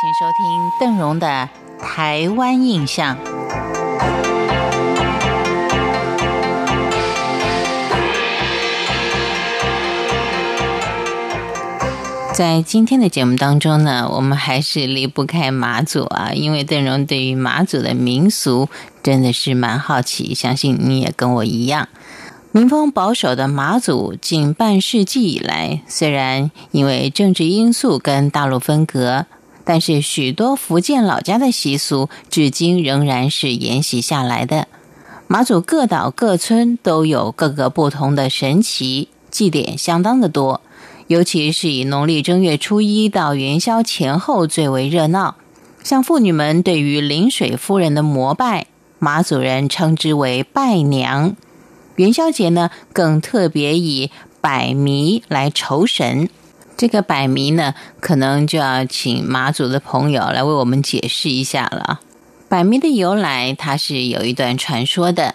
请收听邓荣的《台湾印象》。在今天的节目当中呢，我们还是离不开马祖啊，因为邓荣对于马祖的民俗真的是蛮好奇，相信你也跟我一样。民风保守的马祖，近半世纪以来，虽然因为政治因素跟大陆分隔，但是许多福建老家的习俗，至今仍然是沿袭下来的。马祖各岛各村都有各个不同的神奇祭典，相当的多，尤其是以农历正月初一到元宵前后最为热闹。像妇女们对于临水夫人的膜拜，马祖人称之为拜娘。元宵节呢，更特别以百迷来酬神。这个百迷呢，可能就要请马祖的朋友来为我们解释一下了。百迷的由来，它是有一段传说的。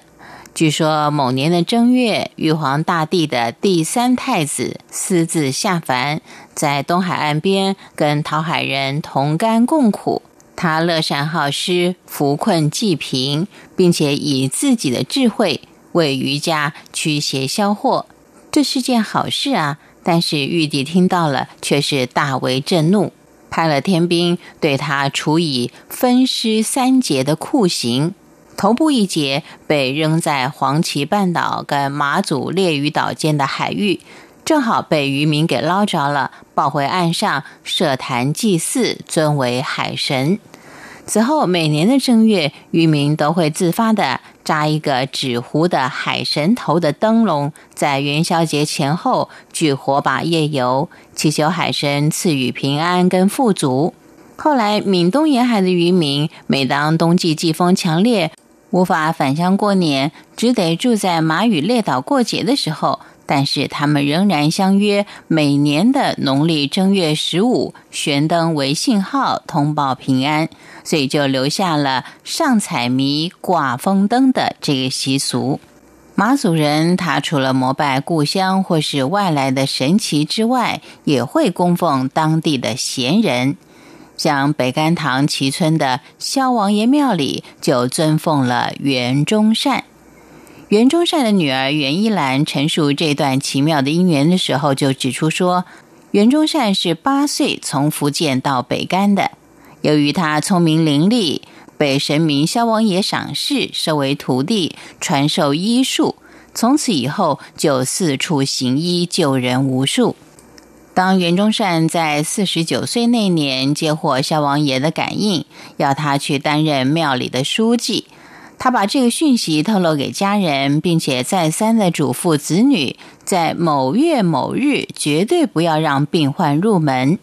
据说某年的正月，玉皇大帝的第三太子私自下凡，在东海岸边跟讨海人同甘共苦。他乐善好施，扶困济贫，并且以自己的智慧。为渔家驱邪消祸，这是件好事啊！但是玉帝听到了，却是大为震怒，派了天兵对他处以分尸三节的酷刑。头部一节被扔在黄岐半岛跟马祖列屿岛间的海域，正好被渔民给捞着了，抱回岸上设坛祭祀，尊为海神。此后，每年的正月，渔民都会自发的扎一个纸糊的海神头的灯笼，在元宵节前后举火把夜游，祈求海神赐予平安跟富足。后来，闽东沿海的渔民，每当冬季季风强烈，无法返乡过年，只得住在马屿列岛过节的时候。但是他们仍然相约每年的农历正月十五悬灯为信号，通报平安，所以就留下了上彩迷、挂风灯的这个习俗。马祖人他除了膜拜故乡或是外来的神奇之外，也会供奉当地的贤人，像北干塘齐村的萧王爷庙里就尊奉了袁忠善。袁忠善的女儿袁一兰陈述这段奇妙的姻缘的时候，就指出说，袁忠善是八岁从福建到北干的。由于他聪明伶俐，被神明萧王爷赏识，收为徒弟，传授医术。从此以后，就四处行医，救人无数。当袁忠善在四十九岁那年接获萧王爷的感应，要他去担任庙里的书记。他把这个讯息透露给家人，并且再三的嘱咐子女，在某月某日绝对不要让病患入门。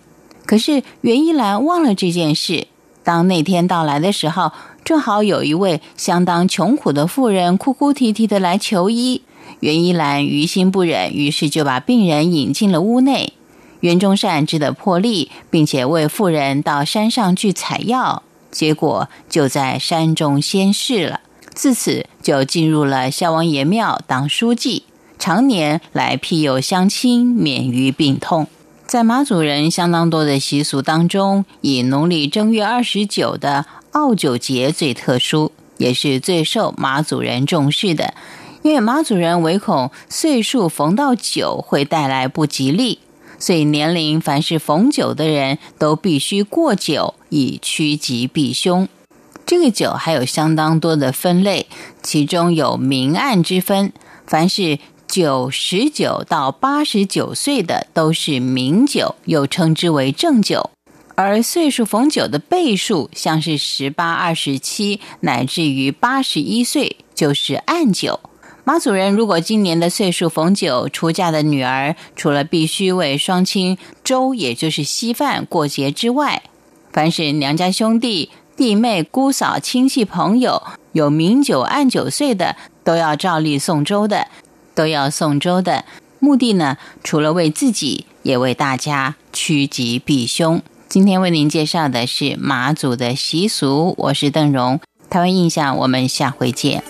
可是袁一兰忘了这件事。当那天到来的时候，正好有一位相当穷苦的妇人哭哭啼啼的来求医。袁一兰于心不忍，于是就把病人引进了屋内。袁忠善只得破例，并且为妇人到山上去采药。结果就在山中仙逝了。自此就进入了萧王爷庙当书记，常年来庇佑乡亲，免于病痛。在马祖人相当多的习俗当中，以农历正月二十九的奥九节最特殊，也是最受马祖人重视的。因为马祖人唯恐岁数逢到九会带来不吉利。所以，年龄凡是逢九的人都必须过九，以趋吉避凶。这个九还有相当多的分类，其中有明暗之分。凡是九十九到八十九岁的，都是明九，又称之为正九；而岁数逢九的倍数，像是十八、二十七，乃至于八十一岁，就是暗九。马祖人如果今年的岁数逢九出嫁的女儿，除了必须为双亲粥，也就是稀饭过节之外，凡是娘家兄弟、弟妹、姑嫂、亲戚朋友有明酒暗酒岁的，都要照例送粥的，都要送粥的。目的呢，除了为自己，也为大家趋吉避凶。今天为您介绍的是马祖的习俗，我是邓荣，台湾印象，我们下回见。